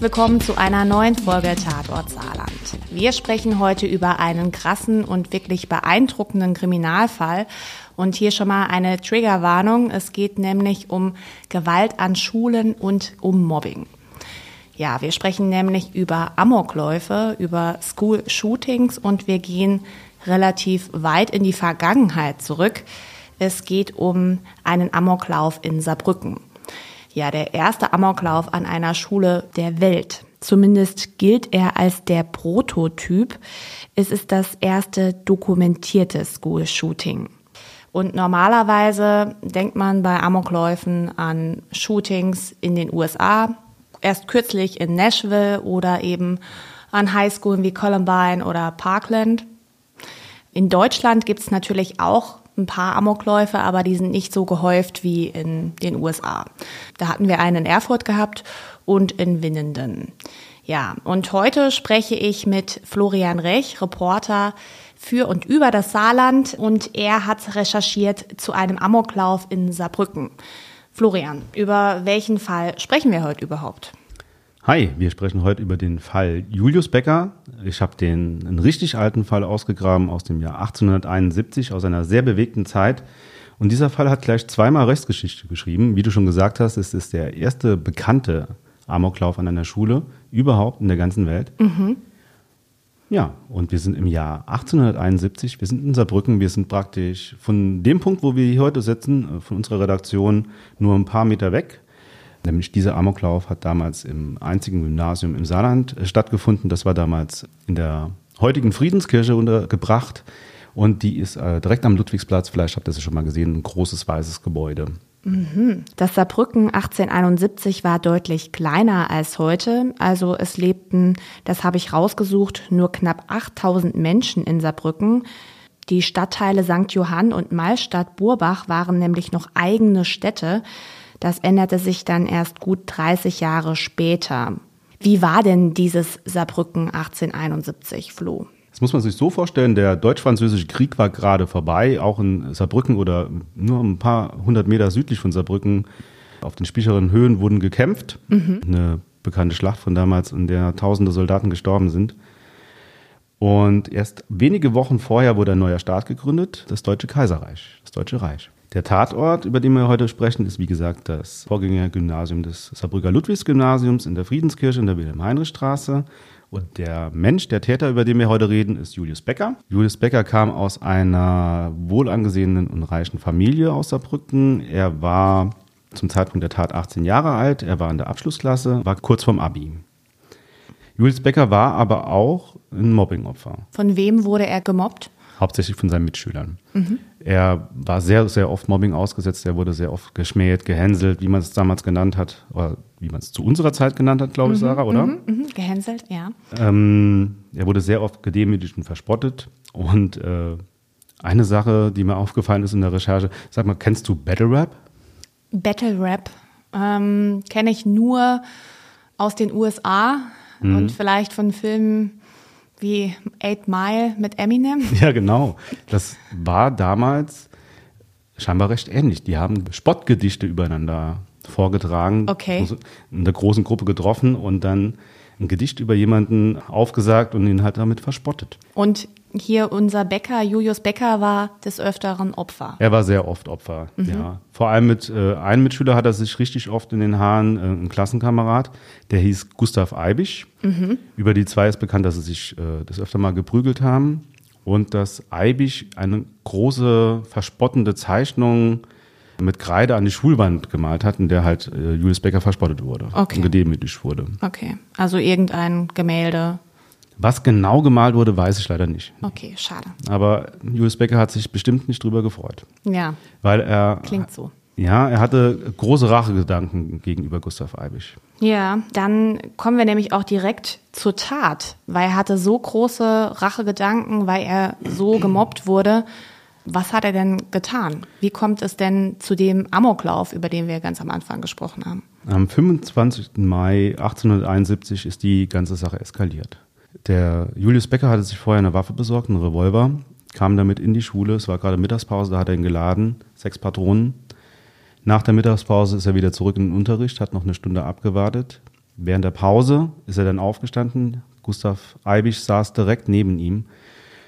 Willkommen zu einer neuen Folge Tatort Saarland. Wir sprechen heute über einen krassen und wirklich beeindruckenden Kriminalfall. Und hier schon mal eine Triggerwarnung. Es geht nämlich um Gewalt an Schulen und um Mobbing. Ja, wir sprechen nämlich über Amokläufe, über School-Shootings und wir gehen relativ weit in die Vergangenheit zurück. Es geht um einen Amoklauf in Saarbrücken ja der erste Amoklauf an einer Schule der Welt. Zumindest gilt er als der Prototyp. Es ist das erste dokumentierte School-Shooting. Und normalerweise denkt man bei Amokläufen an Shootings in den USA, erst kürzlich in Nashville oder eben an Highschoolen wie Columbine oder Parkland. In Deutschland gibt es natürlich auch ein paar Amokläufe, aber die sind nicht so gehäuft wie in den USA. Da hatten wir einen in Erfurt gehabt und in Winnenden. Ja, und heute spreche ich mit Florian Rech, Reporter für und über das Saarland und er hat recherchiert zu einem Amoklauf in Saarbrücken. Florian, über welchen Fall sprechen wir heute überhaupt? Hi, wir sprechen heute über den Fall Julius Becker. Ich habe den einen richtig alten Fall ausgegraben aus dem Jahr 1871, aus einer sehr bewegten Zeit. Und dieser Fall hat gleich zweimal Rechtsgeschichte geschrieben. Wie du schon gesagt hast, es ist der erste bekannte Amoklauf an einer Schule überhaupt in der ganzen Welt. Mhm. Ja, und wir sind im Jahr 1871, wir sind in Saarbrücken, wir sind praktisch von dem Punkt, wo wir hier heute sitzen, von unserer Redaktion, nur ein paar Meter weg. Nämlich dieser Amoklauf hat damals im einzigen Gymnasium im Saarland äh, stattgefunden. Das war damals in der heutigen Friedenskirche untergebracht. Und die ist äh, direkt am Ludwigsplatz, vielleicht habt ihr sie schon mal gesehen, ein großes weißes Gebäude. Mhm. Das Saarbrücken 1871 war deutlich kleiner als heute. Also es lebten, das habe ich rausgesucht, nur knapp 8000 Menschen in Saarbrücken. Die Stadtteile St. Johann und Malstadt-Burbach waren nämlich noch eigene Städte. Das änderte sich dann erst gut 30 Jahre später. Wie war denn dieses Saarbrücken 1871, Flo? Das muss man sich so vorstellen, der deutsch-französische Krieg war gerade vorbei, auch in Saarbrücken oder nur ein paar hundert Meter südlich von Saarbrücken auf den Spicheren Höhen wurden gekämpft. Mhm. Eine bekannte Schlacht von damals, in der tausende Soldaten gestorben sind. Und erst wenige Wochen vorher wurde ein neuer Staat gegründet, das Deutsche Kaiserreich, das Deutsche Reich. Der Tatort, über den wir heute sprechen, ist wie gesagt das Vorgängergymnasium des Saarbrücker Ludwigsgymnasiums in der Friedenskirche in der Wilhelm-Heinrich-Straße. Und der Mensch, der Täter, über den wir heute reden, ist Julius Becker. Julius Becker kam aus einer wohlangesehenen und reichen Familie aus Saarbrücken. Er war zum Zeitpunkt der Tat 18 Jahre alt. Er war in der Abschlussklasse, war kurz vorm Abi. Julius Becker war aber auch ein Mobbingopfer. Von wem wurde er gemobbt? hauptsächlich von seinen Mitschülern. Mhm. Er war sehr, sehr oft Mobbing ausgesetzt, er wurde sehr oft geschmäht, gehänselt, wie man es damals genannt hat, oder wie man es zu unserer Zeit genannt hat, glaube ich, mhm. Sarah, oder? Mhm, mhm. Gehänselt, ja. Ähm, er wurde sehr oft gedemütigt und verspottet. Und äh, eine Sache, die mir aufgefallen ist in der Recherche, sag mal, kennst du Battle Rap? Battle Rap ähm, kenne ich nur aus den USA mhm. und vielleicht von Filmen wie Eight Mile mit Eminem. Ja, genau. Das war damals scheinbar recht ähnlich. Die haben Spottgedichte übereinander vorgetragen, okay. in der großen Gruppe getroffen und dann ein Gedicht über jemanden aufgesagt und ihn halt damit verspottet. Und hier unser Bäcker, Julius Becker, war des Öfteren Opfer. Er war sehr oft Opfer, mhm. ja. Vor allem mit äh, einem Mitschüler hat er sich richtig oft in den Haaren, äh, ein Klassenkamerad, der hieß Gustav Eibisch. Mhm. Über die zwei ist bekannt, dass sie sich äh, das öfter mal geprügelt haben. Und dass Eibisch eine große, verspottende Zeichnung mit Kreide an die Schulwand gemalt hat, in der halt äh, Julius Becker verspottet wurde okay. und gedemütigt wurde. Okay, also irgendein Gemälde was genau gemalt wurde, weiß ich leider nicht. Okay, schade. Aber Julius Becker hat sich bestimmt nicht drüber gefreut. Ja. Weil er. Klingt so. Ja, er hatte große Rachegedanken gegenüber Gustav Eibisch. Ja, dann kommen wir nämlich auch direkt zur Tat, weil er hatte so große Rachegedanken, weil er so gemobbt wurde. Was hat er denn getan? Wie kommt es denn zu dem Amoklauf, über den wir ganz am Anfang gesprochen haben? Am 25. Mai 1871 ist die ganze Sache eskaliert. Der Julius Becker hatte sich vorher eine Waffe besorgt, einen Revolver, kam damit in die Schule. Es war gerade Mittagspause, da hat er ihn geladen, sechs Patronen. Nach der Mittagspause ist er wieder zurück in den Unterricht, hat noch eine Stunde abgewartet. Während der Pause ist er dann aufgestanden. Gustav Eibisch saß direkt neben ihm.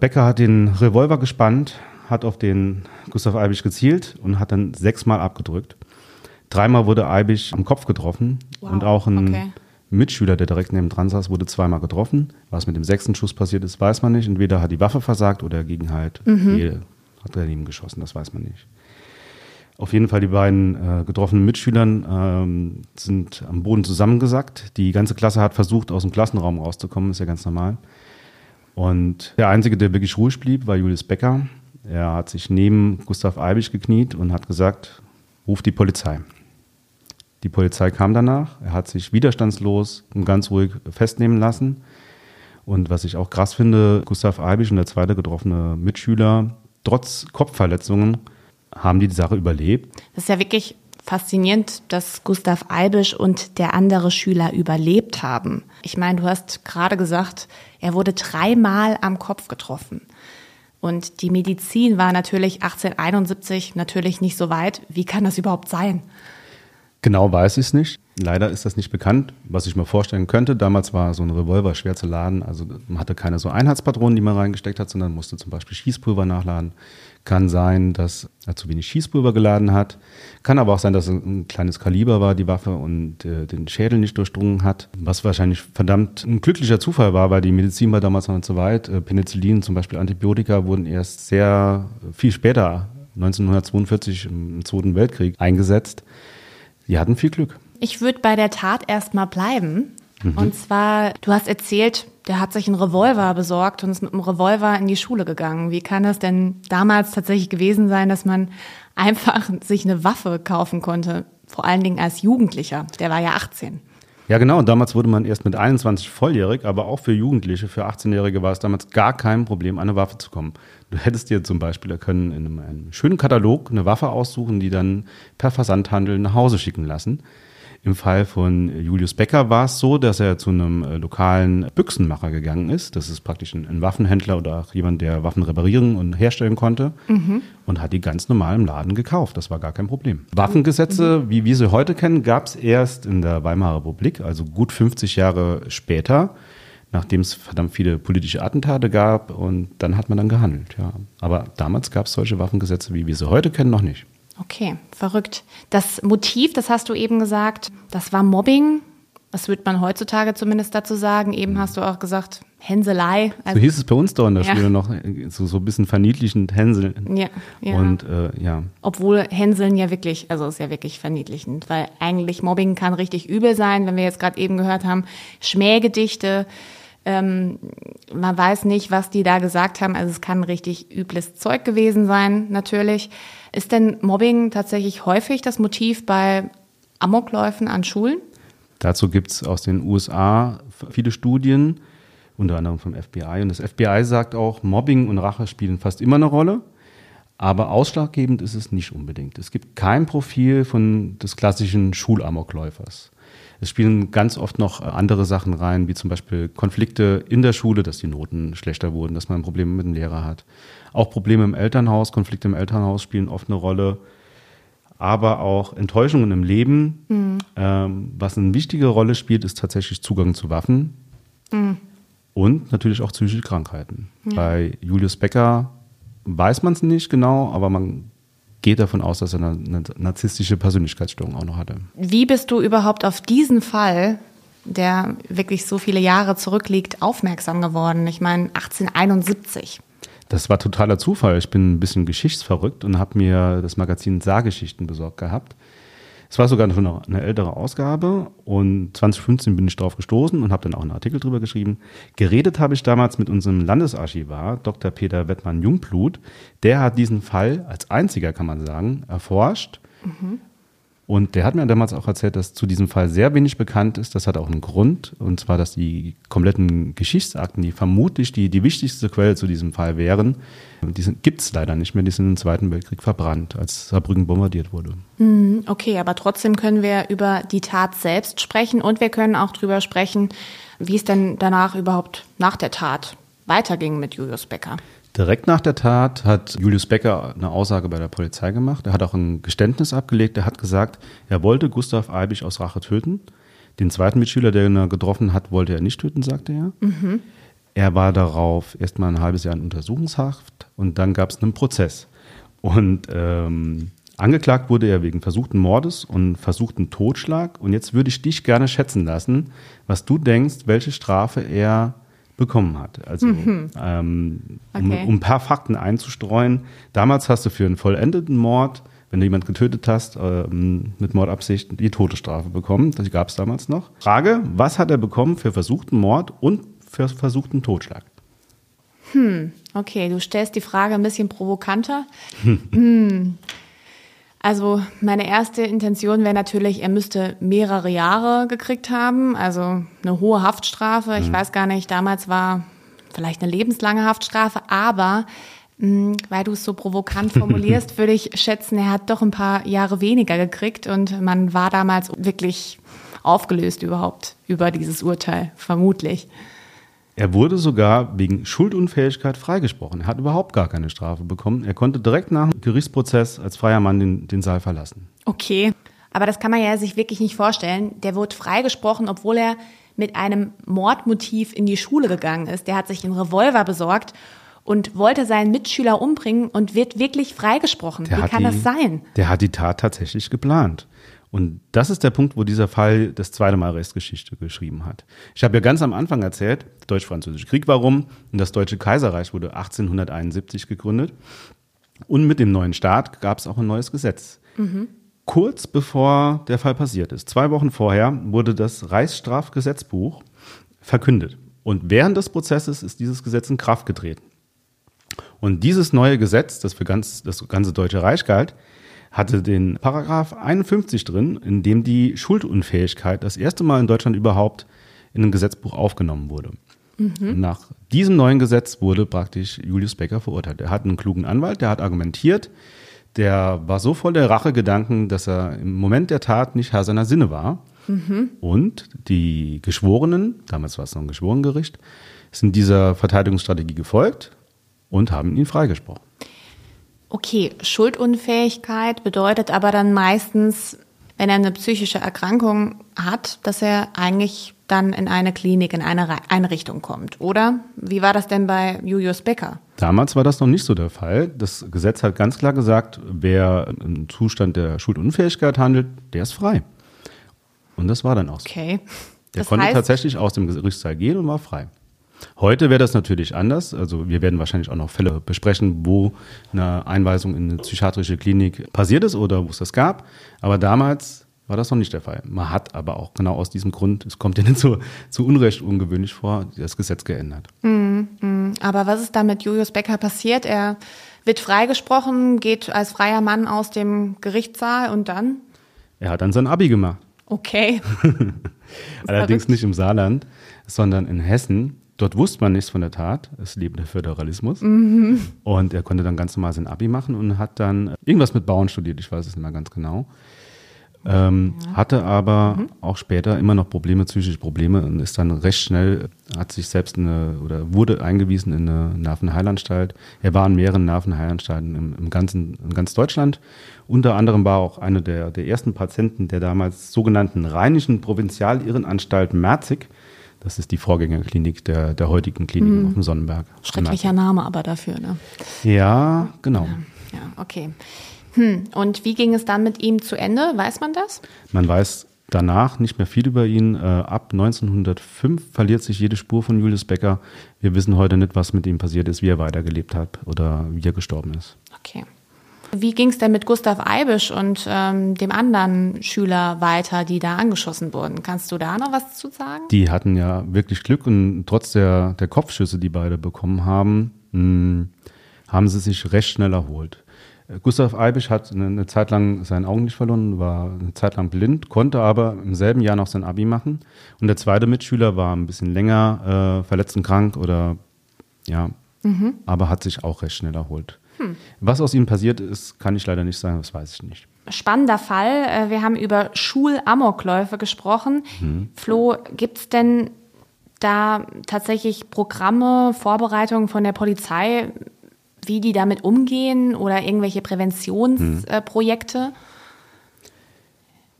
Becker hat den Revolver gespannt, hat auf den Gustav Eibisch gezielt und hat dann sechsmal abgedrückt. Dreimal wurde Eibisch am Kopf getroffen wow, und auch ein okay. Mitschüler, der direkt neben dran saß, wurde zweimal getroffen. Was mit dem sechsten Schuss passiert ist, weiß man nicht. Entweder hat die Waffe versagt oder er ging halt, mhm. hat daneben geschossen, das weiß man nicht. Auf jeden Fall die beiden äh, getroffenen Mitschülern ähm, sind am Boden zusammengesackt. Die ganze Klasse hat versucht, aus dem Klassenraum rauszukommen, ist ja ganz normal. Und der Einzige, der wirklich ruhig blieb, war Julius Becker. Er hat sich neben Gustav Eibisch gekniet und hat gesagt, ruf die Polizei. Die Polizei kam danach, er hat sich widerstandslos und ganz ruhig festnehmen lassen. Und was ich auch krass finde, Gustav Eibisch und der zweite getroffene Mitschüler, trotz Kopfverletzungen, haben die die Sache überlebt. Das ist ja wirklich faszinierend, dass Gustav Eibisch und der andere Schüler überlebt haben. Ich meine, du hast gerade gesagt, er wurde dreimal am Kopf getroffen. Und die Medizin war natürlich 1871 natürlich nicht so weit. Wie kann das überhaupt sein? Genau weiß ich es nicht. Leider ist das nicht bekannt. Was ich mir vorstellen könnte, damals war so ein Revolver schwer zu laden. Also man hatte keine so Einheitspatronen, die man reingesteckt hat, sondern musste zum Beispiel Schießpulver nachladen. Kann sein, dass er zu wenig Schießpulver geladen hat. Kann aber auch sein, dass ein kleines Kaliber war, die Waffe, und äh, den Schädel nicht durchdrungen hat. Was wahrscheinlich verdammt ein glücklicher Zufall war, weil die Medizin war damals noch nicht so weit. Äh, Penicillin, zum Beispiel Antibiotika, wurden erst sehr viel später, 1942 im Zweiten Weltkrieg, eingesetzt. Die hatten viel Glück. Ich würde bei der Tat erstmal bleiben. Mhm. Und zwar, du hast erzählt, der hat sich einen Revolver besorgt und ist mit einem Revolver in die Schule gegangen. Wie kann das denn damals tatsächlich gewesen sein, dass man einfach sich eine Waffe kaufen konnte? Vor allen Dingen als Jugendlicher. Der war ja 18. Ja, genau. Und damals wurde man erst mit 21 volljährig, aber auch für Jugendliche, für 18-Jährige war es damals gar kein Problem, an eine Waffe zu kommen. Du hättest dir zum Beispiel können in einem, einem schönen Katalog eine Waffe aussuchen, die dann per Versandhandel nach Hause schicken lassen. Im Fall von Julius Becker war es so, dass er zu einem äh, lokalen Büchsenmacher gegangen ist. Das ist praktisch ein, ein Waffenhändler oder auch jemand, der Waffen reparieren und herstellen konnte mhm. und hat die ganz normal im Laden gekauft. Das war gar kein Problem. Waffengesetze, mhm. wie wir sie heute kennen, gab es erst in der Weimarer Republik, also gut 50 Jahre später nachdem es verdammt viele politische Attentate gab und dann hat man dann gehandelt. Ja. Aber damals gab es solche Waffengesetze, wie wir sie heute kennen, noch nicht. Okay, verrückt. Das Motiv, das hast du eben gesagt, das war Mobbing. Was würde man heutzutage zumindest dazu sagen? Eben hast du auch gesagt, Hänselei. Also, so hieß es bei uns da in der ja. Schule noch, so, so ein bisschen verniedlichend Hänseln. Ja, ja. Und, äh, ja. Obwohl Hänseln ja wirklich, also ist ja wirklich verniedlichend, weil eigentlich Mobbing kann richtig übel sein, wenn wir jetzt gerade eben gehört haben, Schmähgedichte, ähm, man weiß nicht, was die da gesagt haben. Also es kann richtig übles Zeug gewesen sein, natürlich. Ist denn Mobbing tatsächlich häufig das Motiv bei Amokläufen an Schulen? Dazu gibt es aus den USA viele Studien, unter anderem vom FBI. Und das FBI sagt auch, Mobbing und Rache spielen fast immer eine Rolle. Aber ausschlaggebend ist es nicht unbedingt. Es gibt kein Profil von des klassischen Schulamokläufers. Es spielen ganz oft noch andere Sachen rein, wie zum Beispiel Konflikte in der Schule, dass die Noten schlechter wurden, dass man Probleme mit dem Lehrer hat. Auch Probleme im Elternhaus, Konflikte im Elternhaus spielen oft eine Rolle. Aber auch Enttäuschungen im Leben. Mhm. Ähm, was eine wichtige Rolle spielt, ist tatsächlich Zugang zu Waffen. Mhm. Und natürlich auch psychische Krankheiten. Ja. Bei Julius Becker weiß man es nicht genau, aber man geht davon aus, dass er eine, narzisstische Persönlichkeitsstörung auch noch hatte. Wie bist du überhaupt auf diesen Fall, der wirklich so viele Jahre zurückliegt, aufmerksam geworden? Ich meine, 1871. Das war totaler Zufall. Ich bin ein bisschen geschichtsverrückt und habe mir das Magazin Saargeschichten besorgt gehabt. Es war sogar noch eine ältere Ausgabe und 2015 bin ich darauf gestoßen und habe dann auch einen Artikel drüber geschrieben. Geredet habe ich damals mit unserem Landesarchivar, Dr. Peter Wettmann-Jungblut. Der hat diesen Fall als einziger, kann man sagen, erforscht mhm. Und der hat mir damals auch erzählt, dass zu diesem Fall sehr wenig bekannt ist. Das hat auch einen Grund. Und zwar, dass die kompletten Geschichtsakten, die vermutlich die, die wichtigste Quelle zu diesem Fall wären, die gibt es leider nicht mehr. Die sind im Zweiten Weltkrieg verbrannt, als Saarbrücken bombardiert wurde. Hm, okay, aber trotzdem können wir über die Tat selbst sprechen und wir können auch darüber sprechen, wie es denn danach überhaupt nach der Tat weiterging mit Julius Becker. Direkt nach der Tat hat Julius Becker eine Aussage bei der Polizei gemacht. Er hat auch ein Geständnis abgelegt. Er hat gesagt, er wollte Gustav Eibisch aus Rache töten. Den zweiten Mitschüler, den er getroffen hat, wollte er nicht töten, sagte er. Mhm. Er war darauf erstmal ein halbes Jahr in Untersuchungshaft und dann gab es einen Prozess. Und ähm, angeklagt wurde er wegen versuchten Mordes und versuchten Totschlag. Und jetzt würde ich dich gerne schätzen lassen, was du denkst, welche Strafe er bekommen hat. Also mhm. ähm, okay. um, um, ein paar Fakten einzustreuen. Damals hast du für einen vollendeten Mord, wenn du jemanden getötet hast, ähm, mit Mordabsicht, die Todesstrafe bekommen. Das gab es damals noch. Frage, was hat er bekommen für versuchten Mord und für versuchten Totschlag? Hm, okay, du stellst die Frage ein bisschen provokanter. hm. Also meine erste Intention wäre natürlich, er müsste mehrere Jahre gekriegt haben, also eine hohe Haftstrafe. Ich mhm. weiß gar nicht, damals war vielleicht eine lebenslange Haftstrafe, aber mh, hm, weil du es so provokant formulierst, würde ich schätzen, er hat doch ein paar Jahre weniger gekriegt und man war damals wirklich aufgelöst überhaupt über dieses Urteil, vermutlich. Er wurde sogar wegen Schuldunfähigkeit freigesprochen. Er hat überhaupt gar keine Strafe bekommen. Er konnte direkt nach dem Gerichtsprozess als freier Mann den, den Saal verlassen. Okay, aber das kann man ja sich wirklich nicht vorstellen. Der wurde freigesprochen, obwohl er mit einem Mordmotiv in die Schule gegangen ist. Der hat sich einen Revolver besorgt und wollte seinen Mitschüler umbringen und wird wirklich freigesprochen. Der Wie kann die, das sein? Der hat die Tat tatsächlich geplant. Und das ist der Punkt, wo dieser Fall das zweite Mal Rechtsgeschichte geschrieben hat. Ich habe ja ganz am Anfang erzählt, der Deutsch-Französische Krieg war rum und das Deutsche Kaiserreich wurde 1871 gegründet. Und mit dem neuen Staat gab es auch ein neues Gesetz. Mhm. Kurz bevor der Fall passiert ist, zwei Wochen vorher, wurde das Reichsstrafgesetzbuch verkündet. Und während des Prozesses ist dieses Gesetz in Kraft getreten. Und dieses neue Gesetz, das für ganz, das ganze Deutsche Reich galt, hatte den Paragraph 51 drin, in dem die Schuldunfähigkeit das erste Mal in Deutschland überhaupt in ein Gesetzbuch aufgenommen wurde. Mhm. Nach diesem neuen Gesetz wurde praktisch Julius Becker verurteilt. Er hat einen klugen Anwalt, der hat argumentiert, der war so voll der Rachegedanken, dass er im Moment der Tat nicht Herr seiner Sinne war. Mhm. Und die Geschworenen, damals war es noch ein Geschworenengericht, sind dieser Verteidigungsstrategie gefolgt und haben ihn freigesprochen. Okay, Schuldunfähigkeit bedeutet aber dann meistens, wenn er eine psychische Erkrankung hat, dass er eigentlich dann in eine Klinik, in eine Einrichtung kommt, oder? Wie war das denn bei Julius Becker? Damals war das noch nicht so der Fall. Das Gesetz hat ganz klar gesagt, wer im Zustand der Schuldunfähigkeit handelt, der ist frei. Und das war dann auch so. Okay. Der das konnte heißt, tatsächlich aus dem Gerichtssaal gehen und war frei. Heute wäre das natürlich anders. Also wir werden wahrscheinlich auch noch Fälle besprechen, wo eine Einweisung in eine psychiatrische Klinik passiert ist oder wo es das gab. Aber damals war das noch nicht der Fall. Man hat aber auch genau aus diesem Grund, es kommt Ihnen zu, zu Unrecht ungewöhnlich vor, das Gesetz geändert. Mm, mm. Aber was ist da mit Julius Becker passiert? Er wird freigesprochen, geht als freier Mann aus dem Gerichtssaal und dann? Er hat dann sein Abi gemacht. Okay. Allerdings nicht im Saarland, sondern in Hessen. Dort wusste man nichts von der Tat. Es lebte der Föderalismus. Mhm. Und er konnte dann ganz normal sein Abi machen und hat dann irgendwas mit Bauen studiert. Ich weiß es nicht mehr ganz genau. Ähm, ja. Hatte aber mhm. auch später immer noch Probleme, psychische Probleme und ist dann recht schnell, hat sich selbst eine, oder wurde eingewiesen in eine Nervenheilanstalt. Er war in mehreren Nervenheilanstalten im, im ganzen, in ganz Deutschland. Unter anderem war auch einer der, der ersten Patienten der damals sogenannten Rheinischen Provinzialirrenanstalt Merzig das ist die Vorgängerklinik der, der heutigen Klinik mhm. auf dem Sonnenberg. Schrecklicher Name aber dafür, ne? Ja, genau. Ja, ja okay. Hm. Und wie ging es dann mit ihm zu Ende? Weiß man das? Man weiß danach nicht mehr viel über ihn. Äh, ab 1905 verliert sich jede Spur von Julius Becker. Wir wissen heute nicht, was mit ihm passiert ist, wie er weitergelebt hat oder wie er gestorben ist. Okay. Wie ging es denn mit Gustav Eibisch und ähm, dem anderen Schüler weiter, die da angeschossen wurden? Kannst du da noch was zu sagen? Die hatten ja wirklich Glück und trotz der, der Kopfschüsse, die beide bekommen haben, mh, hm, haben sie sich recht schnell erholt. Gustav Eibisch hat eine, eine, Zeit lang sein Augen nicht verloren, war eine Zeit lang blind, konnte aber im selben Jahr noch sein Abi machen. Und der zweite Mitschüler war ein bisschen länger äh, verletzt und krank oder ja, mhm. aber hat sich auch recht schnell erholt. Hm. Was aus ihm passiert ist, kann ich leider nicht sagen, das weiß ich nicht. Spannender Fall. Äh, wir haben über Schulamokläufe gesprochen. Hm. Flo, gibt es denn da tatsächlich Programme, Vorbereitungen von der Polizei, wie die damit umgehen oder irgendwelche Präventionsprojekte? Hm.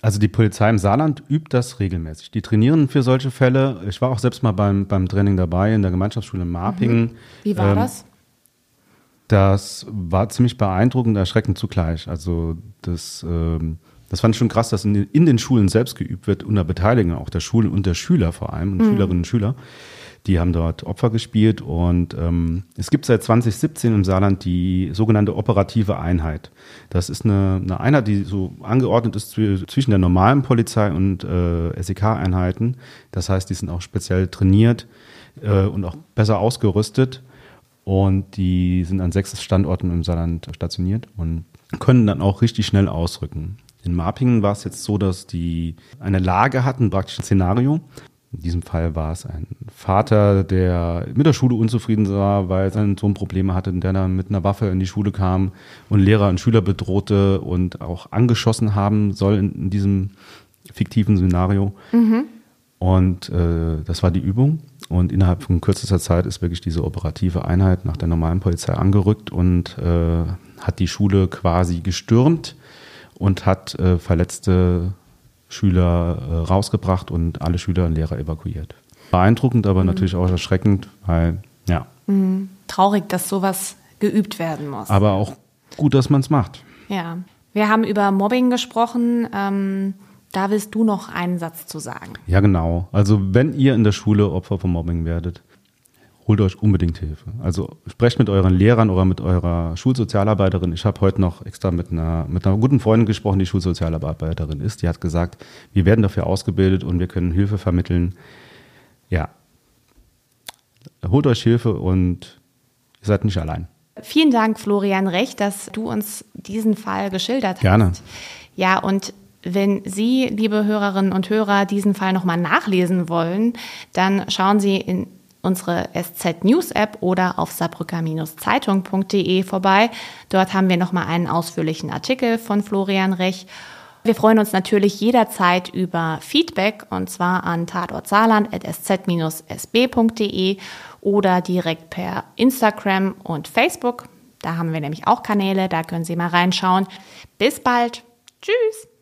Also die Polizei im Saarland übt das regelmäßig. Die trainieren für solche Fälle. Ich war auch selbst mal beim, beim Training dabei in der Gemeinschaftsschule in Marpingen. Mhm. Wie war ähm, das? Das war ziemlich beeindruckend, erschreckend zugleich. Also das, ähm, das fand ich schon krass, dass in den, in den, Schulen selbst geübt wird, unter Beteiligung auch der Schulen und der Schüler vor allem, und mhm. Schülerinnen und Schüler. Die haben dort Opfer gespielt und ähm, es gibt seit 2017 im Saarland die sogenannte operative Einheit. Das ist eine, eine Einheit, die so angeordnet ist zwischen der normalen Polizei und äh, SEK-Einheiten. Das heißt, die sind auch speziell trainiert äh, und auch besser ausgerüstet und die sind an sechs Standorten im Saarland stationiert und können dann auch richtig schnell ausrücken. In Marpingen war es jetzt so, dass die eine Lage hatten, praktisch ein Szenario. In diesem Fall war es ein Vater, der mit der Schule unzufrieden war, weil sein Sohn Probleme hatte, der dann mit einer Waffe in die Schule kam und Lehrer und Schüler bedrohte und auch angeschossen haben soll in, in diesem fiktiven Szenario. Mhm. Und äh, das war die Übung. Und innerhalb von kürzester Zeit ist wirklich diese operative Einheit nach der normalen Polizei angerückt und äh, hat die Schule quasi gestürmt und hat äh, verletzte Schüler äh, rausgebracht und alle Schüler und Lehrer evakuiert. Beeindruckend, aber mhm. natürlich auch erschreckend, weil, ja. Mhm. Traurig, dass sowas geübt werden muss. Aber auch gut, dass man es macht. Ja. Wir haben über Mobbing gesprochen. Ähm da willst du noch einen Satz zu sagen. Ja, genau. Also wenn ihr in der Schule Opfer von Mobbing werdet, holt euch unbedingt Hilfe. Also sprecht mit euren Lehrern oder mit eurer Schulsozialarbeiterin. Ich habe heute noch extra mit einer, mit einer guten Freundin gesprochen, die Schulsozialarbeiterin ist. Die hat gesagt, wir werden dafür ausgebildet und wir können Hilfe vermitteln. Ja, holt euch Hilfe und ihr seid nicht allein. Vielen Dank, Florian Recht, dass du uns diesen Fall geschildert hast. Gerne. Ja, und wenn Sie, liebe Hörerinnen und Hörer, diesen Fall nochmal nachlesen wollen, dann schauen Sie in unsere SZ News App oder auf saarbrücker-zeitung.de vorbei. Dort haben wir nochmal einen ausführlichen Artikel von Florian Rech. Wir freuen uns natürlich jederzeit über Feedback und zwar an tatortsaarland.sz-sb.de oder direkt per Instagram und Facebook. Da haben wir nämlich auch Kanäle, da können Sie mal reinschauen. Bis bald. Tschüss.